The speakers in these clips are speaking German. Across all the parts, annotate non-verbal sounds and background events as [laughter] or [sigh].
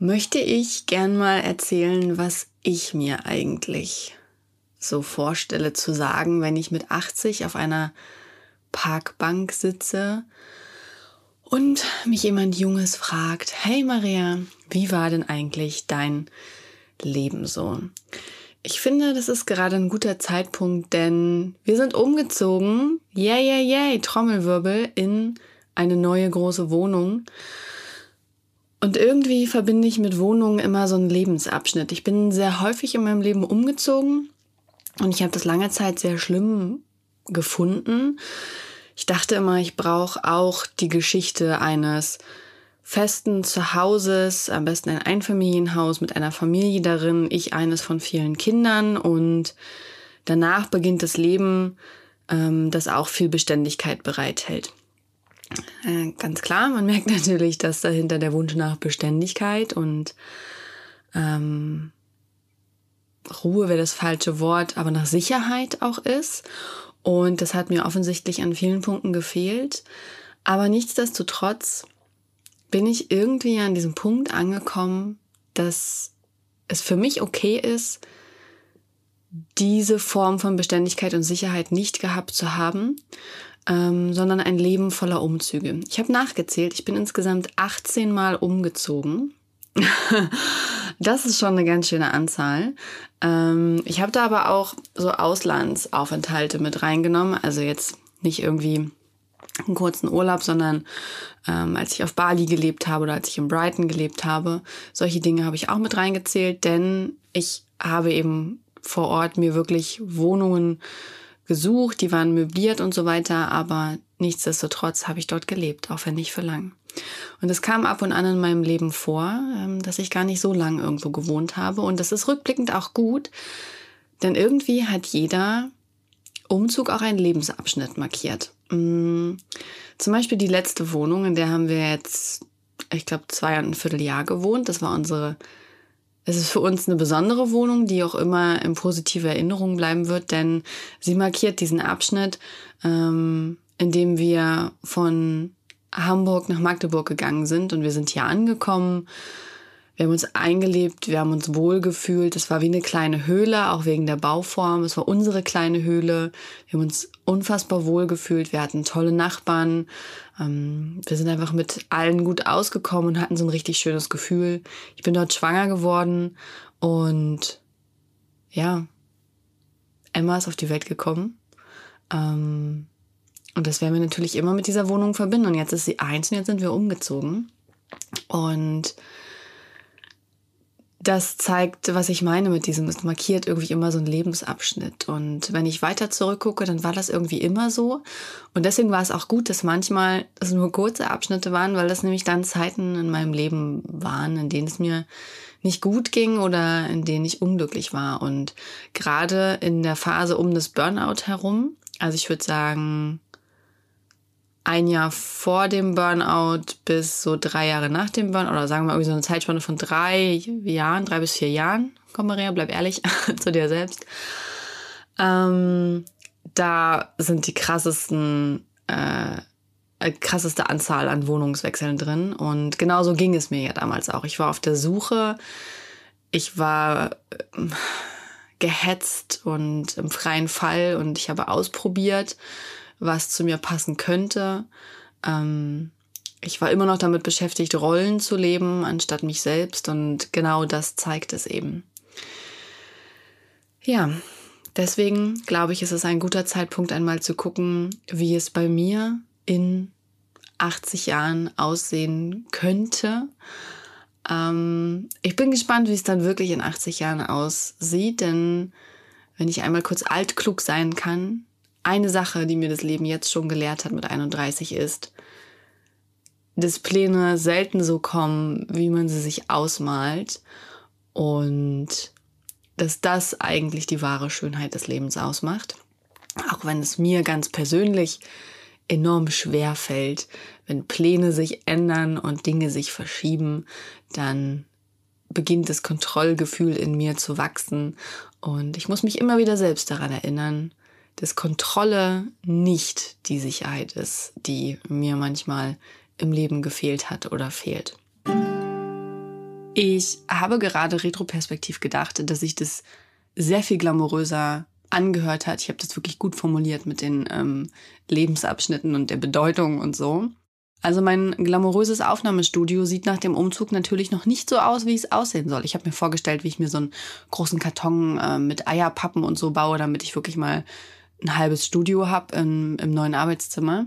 möchte ich gern mal erzählen, was ich mir eigentlich so vorstelle zu sagen, wenn ich mit 80 auf einer Parkbank sitze und mich jemand Junges fragt, hey Maria, wie war denn eigentlich dein Leben so? Ich finde, das ist gerade ein guter Zeitpunkt, denn wir sind umgezogen, yay, yay, yay, Trommelwirbel, in eine neue große Wohnung. Und irgendwie verbinde ich mit Wohnungen immer so einen Lebensabschnitt. Ich bin sehr häufig in meinem Leben umgezogen und ich habe das lange Zeit sehr schlimm gefunden. Ich dachte immer, ich brauche auch die Geschichte eines festen Zuhauses, am besten ein Einfamilienhaus mit einer Familie darin, ich eines von vielen Kindern und danach beginnt das Leben, ähm, das auch viel Beständigkeit bereithält. Äh, ganz klar, man [laughs] merkt natürlich, dass dahinter der Wunsch nach Beständigkeit und ähm, Ruhe wäre das falsche Wort, aber nach Sicherheit auch ist. Und das hat mir offensichtlich an vielen Punkten gefehlt. Aber nichtsdestotrotz bin ich irgendwie an diesem Punkt angekommen, dass es für mich okay ist, diese Form von Beständigkeit und Sicherheit nicht gehabt zu haben, ähm, sondern ein Leben voller Umzüge. Ich habe nachgezählt, ich bin insgesamt 18 Mal umgezogen. [laughs] das ist schon eine ganz schöne Anzahl. Ähm, ich habe da aber auch so Auslandsaufenthalte mit reingenommen, also jetzt nicht irgendwie einen kurzen Urlaub, sondern ähm, als ich auf Bali gelebt habe oder als ich in Brighton gelebt habe. Solche Dinge habe ich auch mit reingezählt, denn ich habe eben vor Ort mir wirklich Wohnungen gesucht, die waren möbliert und so weiter, aber nichtsdestotrotz habe ich dort gelebt, auch wenn nicht für lang. Und es kam ab und an in meinem Leben vor, ähm, dass ich gar nicht so lang irgendwo gewohnt habe. Und das ist rückblickend auch gut, denn irgendwie hat jeder Umzug auch einen Lebensabschnitt markiert. Mm, zum Beispiel die letzte Wohnung, in der haben wir jetzt, ich glaube, zwei und ein Vierteljahr gewohnt. Das war unsere, es ist für uns eine besondere Wohnung, die auch immer in positive Erinnerung bleiben wird, denn sie markiert diesen Abschnitt, ähm, in dem wir von Hamburg nach Magdeburg gegangen sind und wir sind hier angekommen wir haben uns eingelebt, wir haben uns wohlgefühlt. Es war wie eine kleine Höhle, auch wegen der Bauform. Es war unsere kleine Höhle. Wir haben uns unfassbar wohlgefühlt. Wir hatten tolle Nachbarn. Ähm, wir sind einfach mit allen gut ausgekommen und hatten so ein richtig schönes Gefühl. Ich bin dort schwanger geworden und ja, Emma ist auf die Welt gekommen. Ähm, und das werden wir natürlich immer mit dieser Wohnung verbinden. Und jetzt ist sie eins und jetzt sind wir umgezogen. Und das zeigt, was ich meine mit diesem, es markiert irgendwie immer so einen Lebensabschnitt. Und wenn ich weiter zurückgucke, dann war das irgendwie immer so. Und deswegen war es auch gut, dass manchmal es nur kurze Abschnitte waren, weil das nämlich dann Zeiten in meinem Leben waren, in denen es mir nicht gut ging oder in denen ich unglücklich war. Und gerade in der Phase um das Burnout herum, also ich würde sagen, ein Jahr vor dem Burnout bis so drei Jahre nach dem Burnout oder sagen wir irgendwie so eine Zeitspanne von drei Jahren, drei bis vier Jahren. Komm Maria, bleib ehrlich [laughs] zu dir selbst. Ähm, da sind die krassesten, äh, äh, krasseste Anzahl an Wohnungswechseln drin. Und genauso ging es mir ja damals auch. Ich war auf der Suche. Ich war äh, gehetzt und im freien Fall und ich habe ausprobiert was zu mir passen könnte. Ähm, ich war immer noch damit beschäftigt, Rollen zu leben, anstatt mich selbst. Und genau das zeigt es eben. Ja, deswegen glaube ich, ist es ein guter Zeitpunkt, einmal zu gucken, wie es bei mir in 80 Jahren aussehen könnte. Ähm, ich bin gespannt, wie es dann wirklich in 80 Jahren aussieht, denn wenn ich einmal kurz altklug sein kann, eine Sache, die mir das Leben jetzt schon gelehrt hat mit 31 ist, dass Pläne selten so kommen, wie man sie sich ausmalt. Und dass das eigentlich die wahre Schönheit des Lebens ausmacht. Auch wenn es mir ganz persönlich enorm schwer fällt, wenn Pläne sich ändern und Dinge sich verschieben, dann beginnt das Kontrollgefühl in mir zu wachsen und ich muss mich immer wieder selbst daran erinnern, dass Kontrolle nicht die Sicherheit ist, die mir manchmal im Leben gefehlt hat oder fehlt. Ich habe gerade retroperspektiv gedacht, dass ich das sehr viel glamouröser angehört hat. Ich habe das wirklich gut formuliert mit den ähm, Lebensabschnitten und der Bedeutung und so. Also mein glamouröses Aufnahmestudio sieht nach dem Umzug natürlich noch nicht so aus, wie es aussehen soll. Ich habe mir vorgestellt, wie ich mir so einen großen Karton äh, mit Eierpappen und so baue, damit ich wirklich mal ein halbes Studio habe im, im neuen Arbeitszimmer.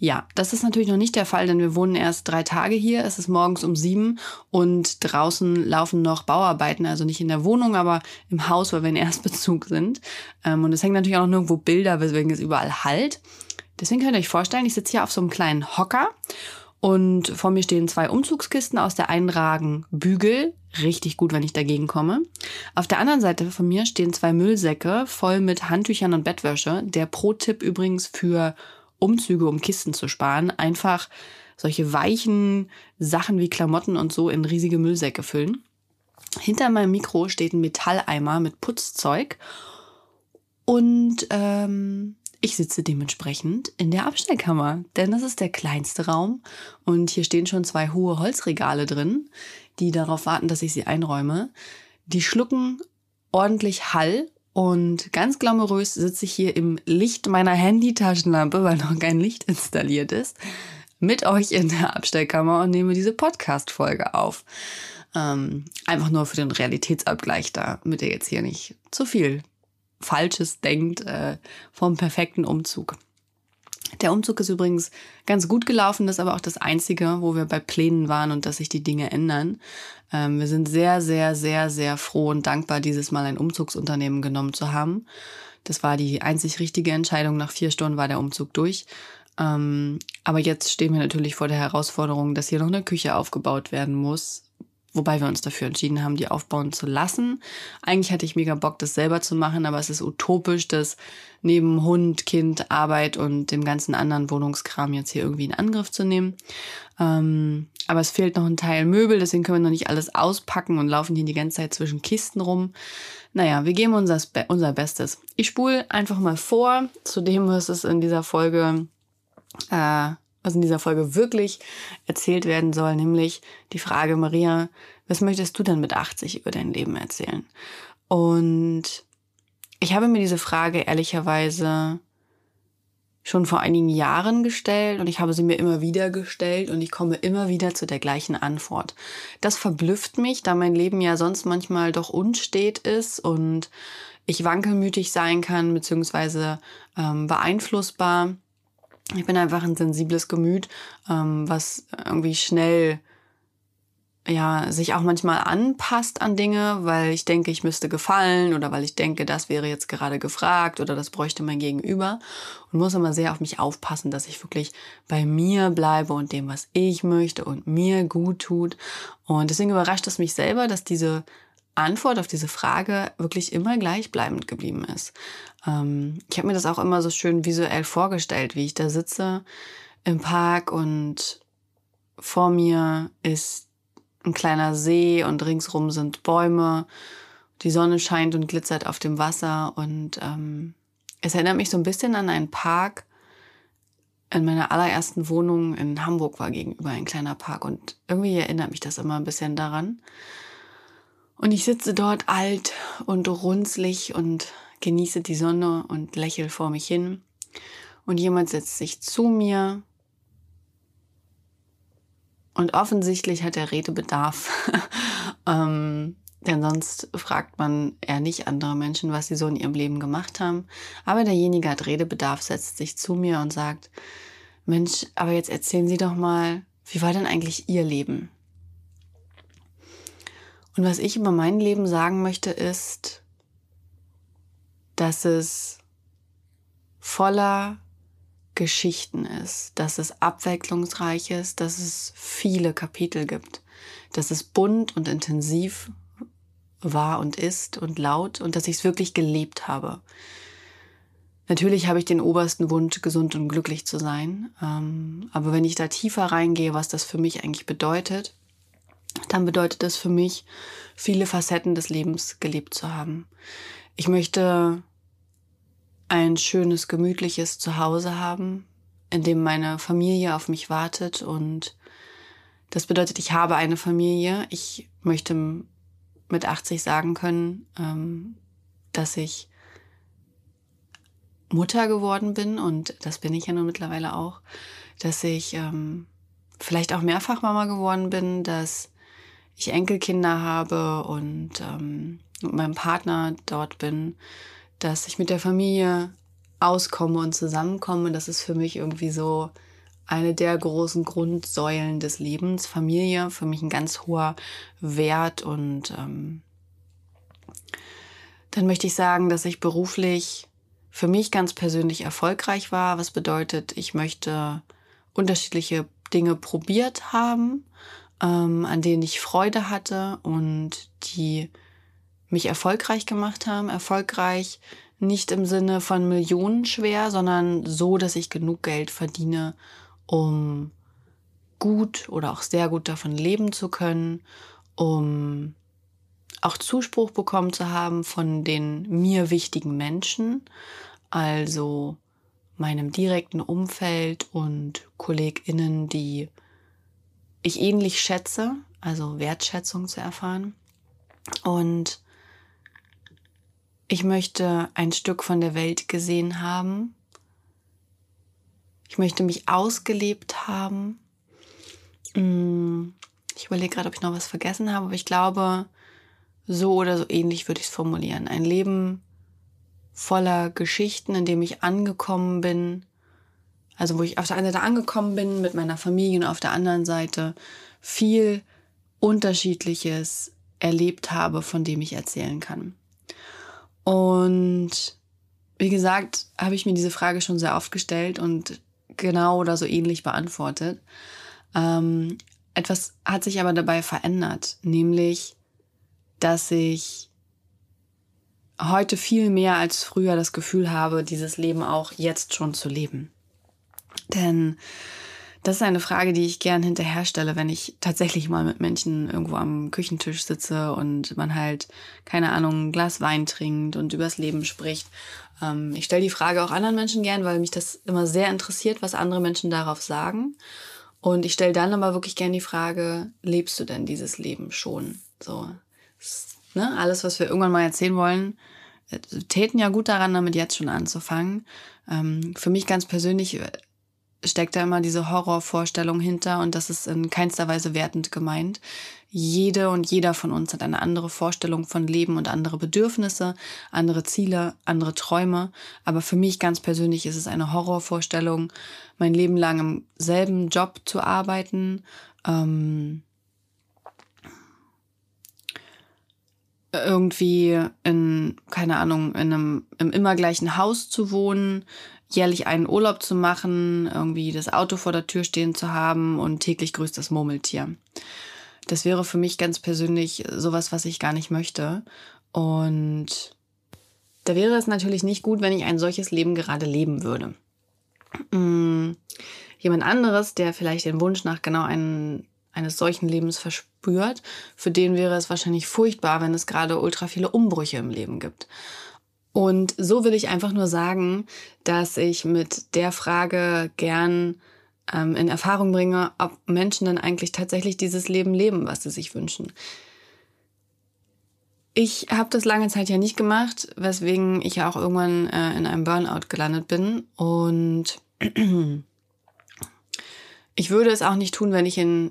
Ja, das ist natürlich noch nicht der Fall, denn wir wohnen erst drei Tage hier. Es ist morgens um sieben und draußen laufen noch Bauarbeiten, also nicht in der Wohnung, aber im Haus, weil wir in Erstbezug sind. Ähm, und es hängen natürlich auch noch nirgendwo Bilder, weswegen es überall halt. Deswegen könnt ihr euch vorstellen, ich sitze hier auf so einem kleinen Hocker und vor mir stehen zwei Umzugskisten, aus der einen ragen Bügel. Richtig gut, wenn ich dagegen komme. Auf der anderen Seite von mir stehen zwei Müllsäcke voll mit Handtüchern und Bettwäsche. Der Pro-Tipp übrigens für Umzüge, um Kisten zu sparen, einfach solche weichen Sachen wie Klamotten und so in riesige Müllsäcke füllen. Hinter meinem Mikro steht ein Metalleimer mit Putzzeug und ähm, ich sitze dementsprechend in der Abstellkammer, denn das ist der kleinste Raum und hier stehen schon zwei hohe Holzregale drin, die darauf warten, dass ich sie einräume. Die schlucken ordentlich Hall und ganz glamourös sitze ich hier im Licht meiner Handy-Taschenlampe, weil noch kein Licht installiert ist, mit euch in der Abstellkammer und nehme diese Podcast-Folge auf. Ähm, einfach nur für den Realitätsabgleich, damit ihr jetzt hier nicht zu viel Falsches denkt äh, vom perfekten Umzug. Der Umzug ist übrigens ganz gut gelaufen, das ist aber auch das Einzige, wo wir bei Plänen waren und dass sich die Dinge ändern. Ähm, wir sind sehr, sehr, sehr, sehr froh und dankbar, dieses Mal ein Umzugsunternehmen genommen zu haben. Das war die einzig richtige Entscheidung. Nach vier Stunden war der Umzug durch. Ähm, aber jetzt stehen wir natürlich vor der Herausforderung, dass hier noch eine Küche aufgebaut werden muss, Wobei wir uns dafür entschieden haben, die aufbauen zu lassen. Eigentlich hatte ich mega Bock, das selber zu machen, aber es ist utopisch, das neben Hund, Kind, Arbeit und dem ganzen anderen Wohnungskram jetzt hier irgendwie in Angriff zu nehmen. Ähm, aber es fehlt noch ein Teil Möbel, deswegen können wir noch nicht alles auspacken und laufen hier die ganze Zeit zwischen Kisten rum. Naja, wir geben unser, unser Bestes. Ich spule einfach mal vor zu dem, was es in dieser Folge äh, was in dieser Folge wirklich erzählt werden soll, nämlich die Frage, Maria, was möchtest du denn mit 80 über dein Leben erzählen? Und ich habe mir diese Frage ehrlicherweise schon vor einigen Jahren gestellt und ich habe sie mir immer wieder gestellt und ich komme immer wieder zu der gleichen Antwort. Das verblüfft mich, da mein Leben ja sonst manchmal doch unstet ist und ich wankelmütig sein kann, beziehungsweise ähm, beeinflussbar ich bin einfach ein sensibles Gemüt, ähm, was irgendwie schnell ja, sich auch manchmal anpasst an Dinge, weil ich denke, ich müsste gefallen oder weil ich denke, das wäre jetzt gerade gefragt oder das bräuchte mein Gegenüber und muss immer sehr auf mich aufpassen, dass ich wirklich bei mir bleibe und dem, was ich möchte und mir gut tut. Und deswegen überrascht es mich selber, dass diese Antwort auf diese Frage wirklich immer gleichbleibend geblieben ist. Ähm, ich habe mir das auch immer so schön visuell vorgestellt, wie ich da sitze im Park und vor mir ist ein kleiner See und ringsrum sind Bäume. Die Sonne scheint und glitzert auf dem Wasser und ähm, es erinnert mich so ein bisschen an einen Park. In meiner allerersten Wohnung in Hamburg war gegenüber ein kleiner Park und irgendwie erinnert mich das immer ein bisschen daran. Und ich sitze dort alt und runzlig und genieße die Sonne und lächle vor mich hin. Und jemand setzt sich zu mir. Und offensichtlich hat er Redebedarf. [laughs] ähm, denn sonst fragt man eher nicht andere Menschen, was sie so in ihrem Leben gemacht haben. Aber derjenige hat Redebedarf, setzt sich zu mir und sagt, Mensch, aber jetzt erzählen Sie doch mal, wie war denn eigentlich Ihr Leben? Und was ich über mein Leben sagen möchte, ist, dass es voller Geschichten ist, dass es abwechslungsreich ist, dass es viele Kapitel gibt, dass es bunt und intensiv war und ist und laut und dass ich es wirklich gelebt habe. Natürlich habe ich den obersten Wunsch, gesund und glücklich zu sein. Ähm, aber wenn ich da tiefer reingehe, was das für mich eigentlich bedeutet, dann bedeutet das für mich, viele Facetten des Lebens gelebt zu haben. Ich möchte ein schönes, gemütliches Zuhause haben, in dem meine Familie auf mich wartet und das bedeutet, ich habe eine Familie. Ich möchte mit 80 sagen können, ähm, dass ich Mutter geworden bin und das bin ich ja nun mittlerweile auch, dass ich ähm, vielleicht auch mehrfach Mama geworden bin, dass ich Enkelkinder habe und ähm, mit meinem Partner dort bin, dass ich mit der Familie auskomme und zusammenkomme. Das ist für mich irgendwie so eine der großen Grundsäulen des Lebens. Familie, für mich ein ganz hoher Wert und ähm, dann möchte ich sagen, dass ich beruflich für mich ganz persönlich erfolgreich war, was bedeutet, ich möchte unterschiedliche Dinge probiert haben, ähm, an denen ich Freude hatte und die mich erfolgreich gemacht haben. Erfolgreich nicht im Sinne von Millionen schwer, sondern so, dass ich genug Geld verdiene, um gut oder auch sehr gut davon leben zu können, um auch Zuspruch bekommen zu haben von den mir wichtigen Menschen, also meinem direkten Umfeld und Kolleginnen, die ich ähnlich schätze, also Wertschätzung zu erfahren. Und ich möchte ein Stück von der Welt gesehen haben. Ich möchte mich ausgelebt haben. Mm, ich überlege gerade, ob ich noch was vergessen habe, aber ich glaube, so oder so ähnlich würde ich es formulieren. Ein Leben voller Geschichten, in dem ich angekommen bin. Also wo ich auf der einen Seite angekommen bin mit meiner Familie und auf der anderen Seite viel Unterschiedliches erlebt habe, von dem ich erzählen kann. Und wie gesagt, habe ich mir diese Frage schon sehr oft gestellt und genau oder so ähnlich beantwortet. Ähm, etwas hat sich aber dabei verändert, nämlich dass ich heute viel mehr als früher das Gefühl habe, dieses Leben auch jetzt schon zu leben. Denn das ist eine Frage, die ich gern hinterher stelle, wenn ich tatsächlich mal mit Menschen irgendwo am Küchentisch sitze und man halt, keine Ahnung, ein Glas Wein trinkt und übers Leben spricht. Ähm, ich stelle die Frage auch anderen Menschen gern, weil mich das immer sehr interessiert, was andere Menschen darauf sagen. Und ich stelle dann aber wirklich gern die Frage, lebst du denn dieses Leben schon? So, ne, alles, was wir irgendwann mal erzählen wollen, äh, täten ja gut daran, damit jetzt schon anzufangen. Ähm, für mich ganz persönlich äh, steckt da immer diese Horrorvorstellung hinter und das ist in keinster Weise wertend gemeint. Jede und jeder von uns hat eine andere Vorstellung von Leben und andere Bedürfnisse, andere Ziele, andere Träume. Aber für mich ganz persönlich ist es eine Horrorvorstellung, mein Leben lang im selben Job zu arbeiten, ähm, irgendwie in, keine Ahnung, in einem, im immer gleichen Haus zu wohnen, jährlich einen Urlaub zu machen, irgendwie das Auto vor der Tür stehen zu haben und täglich grüßt das Murmeltier. Das wäre für mich ganz persönlich sowas, was ich gar nicht möchte. Und da wäre es natürlich nicht gut, wenn ich ein solches Leben gerade leben würde. Hm, jemand anderes, der vielleicht den Wunsch nach genau einen eines solchen Lebens verspürt, für den wäre es wahrscheinlich furchtbar, wenn es gerade ultra viele Umbrüche im Leben gibt. Und so will ich einfach nur sagen, dass ich mit der Frage gern ähm, in Erfahrung bringe, ob Menschen dann eigentlich tatsächlich dieses Leben leben, was sie sich wünschen. Ich habe das lange Zeit ja nicht gemacht, weswegen ich ja auch irgendwann äh, in einem Burnout gelandet bin. Und [clears throat] ich würde es auch nicht tun, wenn ich in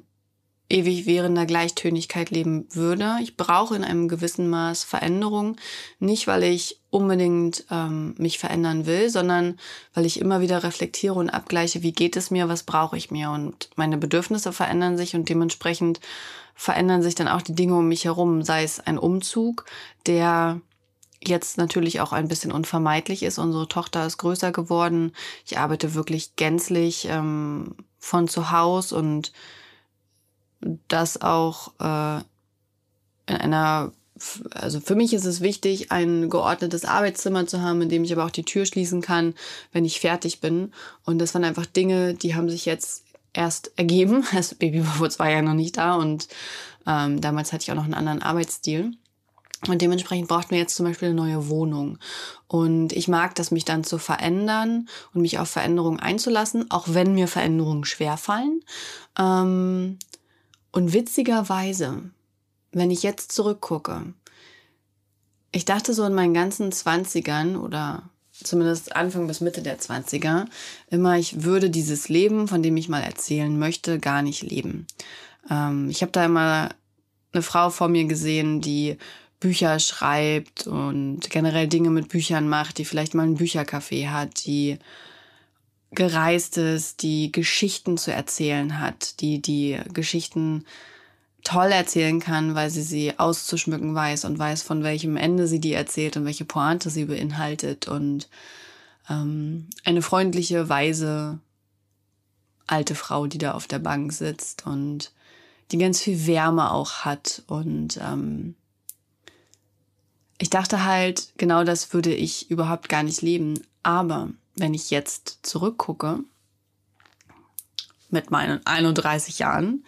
ewig währender Gleichtönigkeit leben würde. Ich brauche in einem gewissen Maß Veränderung, nicht weil ich unbedingt ähm, mich verändern will, sondern weil ich immer wieder reflektiere und abgleiche, wie geht es mir, was brauche ich mir und meine Bedürfnisse verändern sich und dementsprechend verändern sich dann auch die Dinge um mich herum, sei es ein Umzug, der jetzt natürlich auch ein bisschen unvermeidlich ist. Unsere Tochter ist größer geworden. Ich arbeite wirklich gänzlich ähm, von zu Hause und das auch äh, in einer also für mich ist es wichtig, ein geordnetes Arbeitszimmer zu haben, in dem ich aber auch die Tür schließen kann, wenn ich fertig bin. Und das waren einfach Dinge, die haben sich jetzt erst ergeben. [laughs] Das Baby war vor zwei Jahren noch nicht da und ähm, damals hatte ich auch noch einen anderen Arbeitsstil. Und dementsprechend brauchten wir jetzt zum Beispiel eine neue Wohnung. Und ich mag das, mich dann zu verändern und mich auf Veränderungen einzulassen, auch wenn mir Veränderungen schwerfallen. Ähm, und witzigerweise, wenn ich jetzt zurückgucke, ich dachte so in meinen ganzen Zwanzigern oder zumindest Anfang bis Mitte der Zwanziger immer, ich würde dieses Leben, von dem ich mal erzählen möchte, gar nicht leben. Ähm, ich habe da immer eine Frau vor mir gesehen, die Bücher schreibt und generell Dinge mit Büchern macht, die vielleicht mal ein Büchercafé hat, die gereist ist, die Geschichten zu erzählen hat, die die Geschichten toll erzählen kann, weil sie sie auszuschmücken weiß und weiß, von welchem Ende sie die erzählt und welche Pointe sie beinhaltet und ähm, eine freundliche, weise alte Frau, die da auf der Bank sitzt und die ganz viel Wärme auch hat und ähm, ich dachte halt, genau das würde ich überhaupt gar nicht leben. Aber wenn ich jetzt zurückgucke, mit meinen 31 Jahren,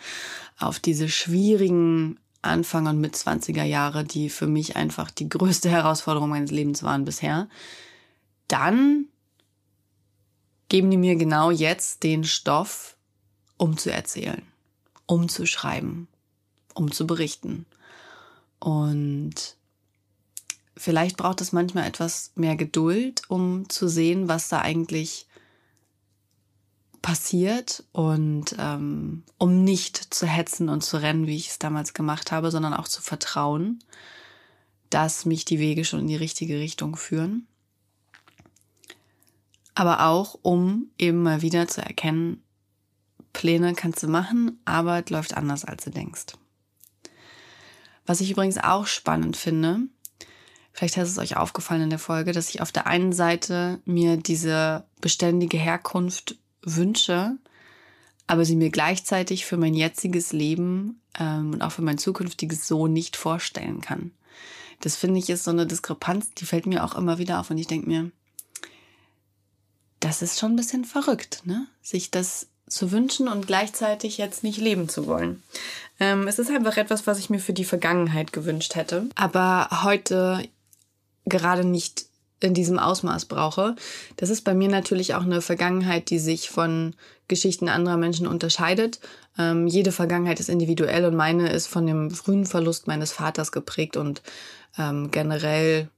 auf diese schwierigen Anfang und mit 20er Jahre, die für mich einfach die größte Herausforderung meines Lebens waren bisher, dann geben die mir genau jetzt den Stoff, um zu erzählen, um zu schreiben, um zu berichten. Und vielleicht braucht es manchmal etwas mehr Geduld, um zu sehen, was da eigentlich passiert und ähm, um nicht zu hetzen und zu rennen, wie ich es damals gemacht habe, sondern auch zu vertrauen, dass mich die Wege schon in die richtige Richtung führen. Aber auch, um eben mal wieder zu erkennen, Pläne kannst du machen, es läuft anders, als du denkst. Was ich übrigens auch spannend finde, Vielleicht hat es euch aufgefallen in der Folge, dass ich auf der einen Seite mir diese beständige Herkunft wünsche, aber sie mir gleichzeitig für mein jetziges Leben ähm, und auch für mein zukünftiges so nicht vorstellen kann. Das finde ich ist so eine Diskrepanz, die fällt mir auch immer wieder auf und ich denke mir, das ist schon ein bisschen verrückt, ne? Sich das zu wünschen und gleichzeitig jetzt nicht leben zu wollen. Ähm, es ist einfach etwas, was ich mir für die Vergangenheit gewünscht hätte. Aber heute gerade nicht in diesem Ausmaß brauche. Das ist bei mir natürlich auch eine Vergangenheit, die sich von Geschichten anderer Menschen unterscheidet. Ähm, jede Vergangenheit ist individuell und meine ist von dem frühen Verlust meines Vaters geprägt und ähm, generell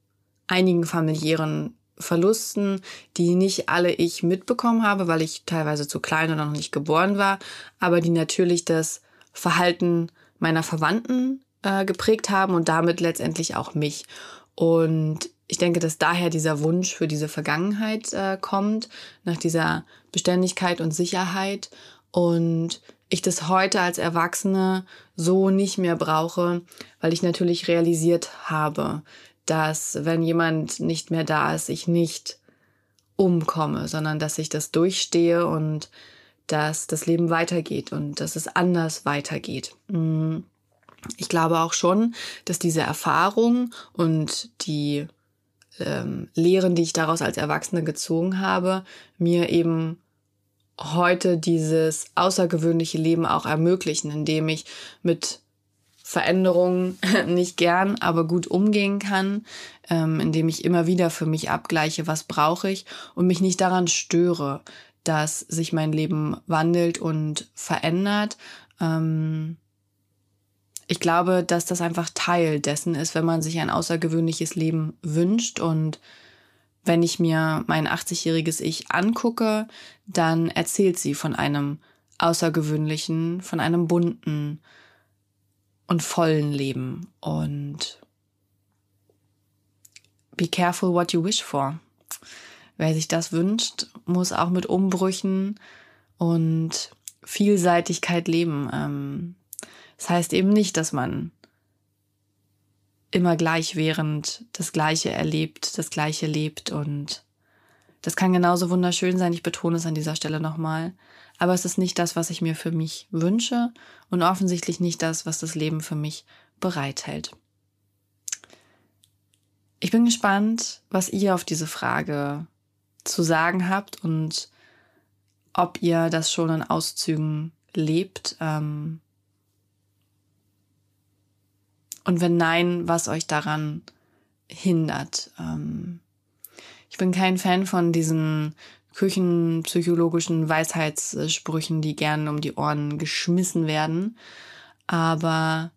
einigen familiären Verlusten, die nicht alle ich mitbekommen habe, weil ich teilweise zu klein oder noch nicht geboren war, aber die natürlich das Verhalten meiner Verwandten äh, geprägt haben und damit letztendlich auch mich. Und ich denke, dass daher dieser Wunsch für diese Vergangenheit äh, kommt, nach dieser Beständigkeit und Sicherheit. Und ich das heute als Erwachsene so nicht mehr brauche, weil ich natürlich realisiert habe, dass wenn jemand nicht mehr da ist, ich nicht umkomme, sondern dass ich das durchstehe und dass das Leben weitergeht und dass es anders weitergeht. Mhm ich glaube auch schon, dass diese Erfahrung und die ähm, Lehren, die ich daraus als Erwachsene gezogen habe, mir eben heute dieses außergewöhnliche Leben auch ermöglichen, indem ich mit Veränderungen [laughs] nicht gern, aber gut umgehen kann, ähm, indem ich immer wieder für mich abgleiche, was brauche ich und mich nicht daran störe, dass sich mein Leben wandelt und verändert. Ähm, ich glaube, dass das einfach Teil dessen ist, wenn man sich ein außergewöhnliches Leben wünscht. Und wenn ich mir mein 80-jähriges Ich angucke, dann erzählt sie von einem außergewöhnlichen, von einem bunten und vollen Leben. Und be careful what you wish for. Wer sich das wünscht, muss auch mit Umbrüchen und Vielseitigkeit leben. Ähm, das heißt eben nicht, dass man immer gleichwährend das Gleiche erlebt, das Gleiche lebt und das kann genauso wunderschön sein. Ich betone es an dieser Stelle nochmal. Aber es ist nicht das, was ich mir für mich wünsche und offensichtlich nicht das, was das Leben für mich bereithält. Ich bin gespannt, was ihr auf diese Frage zu sagen habt und ob ihr das schon in Auszügen lebt. Ähm und wenn nein, was euch daran hindert. Ähm ich bin kein Fan von diesen küchenpsychologischen Weisheitssprüchen, die gern um die Ohren geschmissen werden. Aber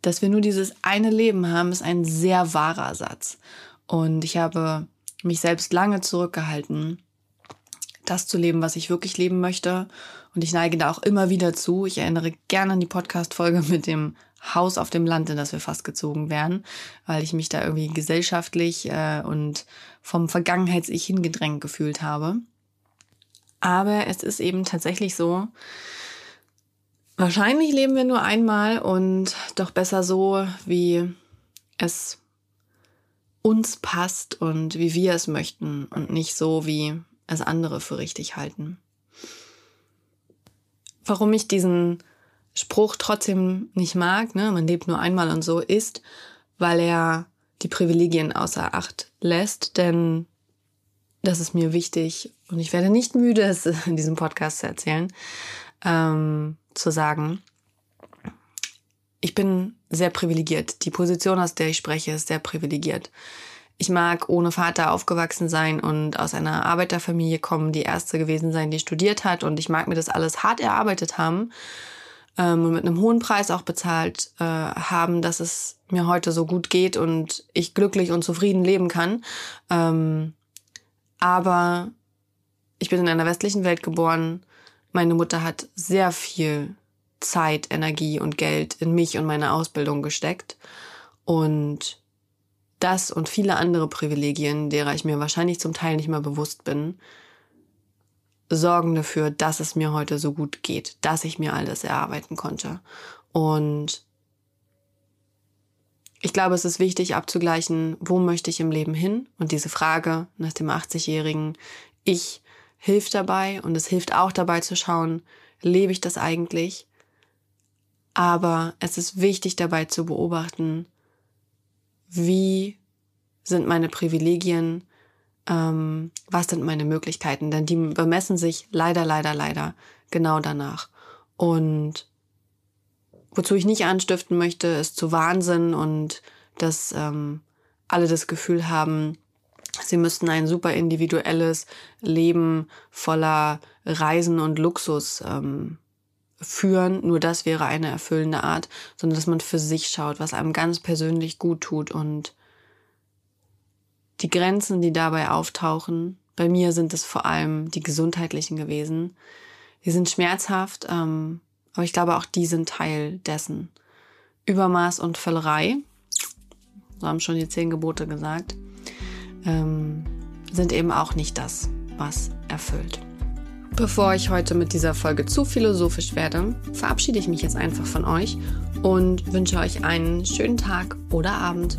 dass wir nur dieses eine Leben haben, ist ein sehr wahrer Satz. Und ich habe mich selbst lange zurückgehalten, das zu leben, was ich wirklich leben möchte. Und ich neige da auch immer wieder zu. Ich erinnere gerne an die Podcast-Folge [laughs] mit dem Haus auf dem Land, in das wir fast gezogen wären, weil ich mich da irgendwie gesellschaftlich äh, und vom Vergangenheits-Ich hingedrängt gefühlt habe. Aber es ist eben tatsächlich so, wahrscheinlich leben wir nur einmal und doch besser so, wie es uns passt und wie wir es möchten und nicht so, wie es andere für richtig halten. Warum ich diesen Spruch trotzdem nicht mag, ne, man lebt nur einmal und so, ist, weil er die Privilegien außer Acht lässt, denn das ist mir wichtig und ich werde nicht müde, es [laughs] in diesem Podcast zu erzählen, ähm, zu sagen, ich bin sehr privilegiert. Die Position, aus der ich spreche, ist sehr privilegiert. Ich mag ohne Vater aufgewachsen sein und aus einer Arbeiterfamilie kommen, die erste gewesen sein, die studiert hat. Und ich mag mir das alles hart erarbeitet haben ähm, und mit einem hohen Preis auch bezahlt äh, haben, dass es mir heute so gut geht und ich glücklich und zufrieden leben kann. Ähm, aber ich bin in einer westlichen Welt geboren. Meine Mutter hat sehr viel Zeit, Energie und Geld in mich und meine Ausbildung gesteckt. Und das und viele andere Privilegien, derer ich mir wahrscheinlich zum Teil nicht mal bewusst bin, sorgen dafür, dass es mir heute so gut geht, dass ich mir alles erarbeiten konnte. Und ich glaube, es ist wichtig abzugleichen, wo möchte ich im Leben hin? Und diese Frage nach dem 80-jährigen Ich hilft dabei und es hilft auch dabei zu schauen, lebe ich das eigentlich? Aber es ist wichtig dabei zu beobachten, wie sind meine Privilegien, ähm, was sind meine Möglichkeiten, denn die bemessen sich leider, leider, leider genau danach. Und wozu ich nicht anstiften möchte, ist zu Wahnsinn und dass ähm, alle das Gefühl haben, sie müssten ein super individuelles Leben voller Reisen und Luxus ähm, führen. Nur das wäre eine erfüllende Art, sondern dass man für sich schaut, was einem ganz persönlich gut tut und die Grenzen, die dabei auftauchen, bei mir sind es vor allem die gesundheitlichen gewesen. Die sind schmerzhaft, ähm, aber ich glaube auch die sind Teil dessen. Übermaß und Völlerei, so haben schon die zehn Gebote gesagt, ähm, sind eben auch nicht das, was erfüllt. Bevor ich heute mit dieser Folge zu philosophisch werde, verabschiede ich mich jetzt einfach von euch und wünsche euch einen schönen Tag oder Abend.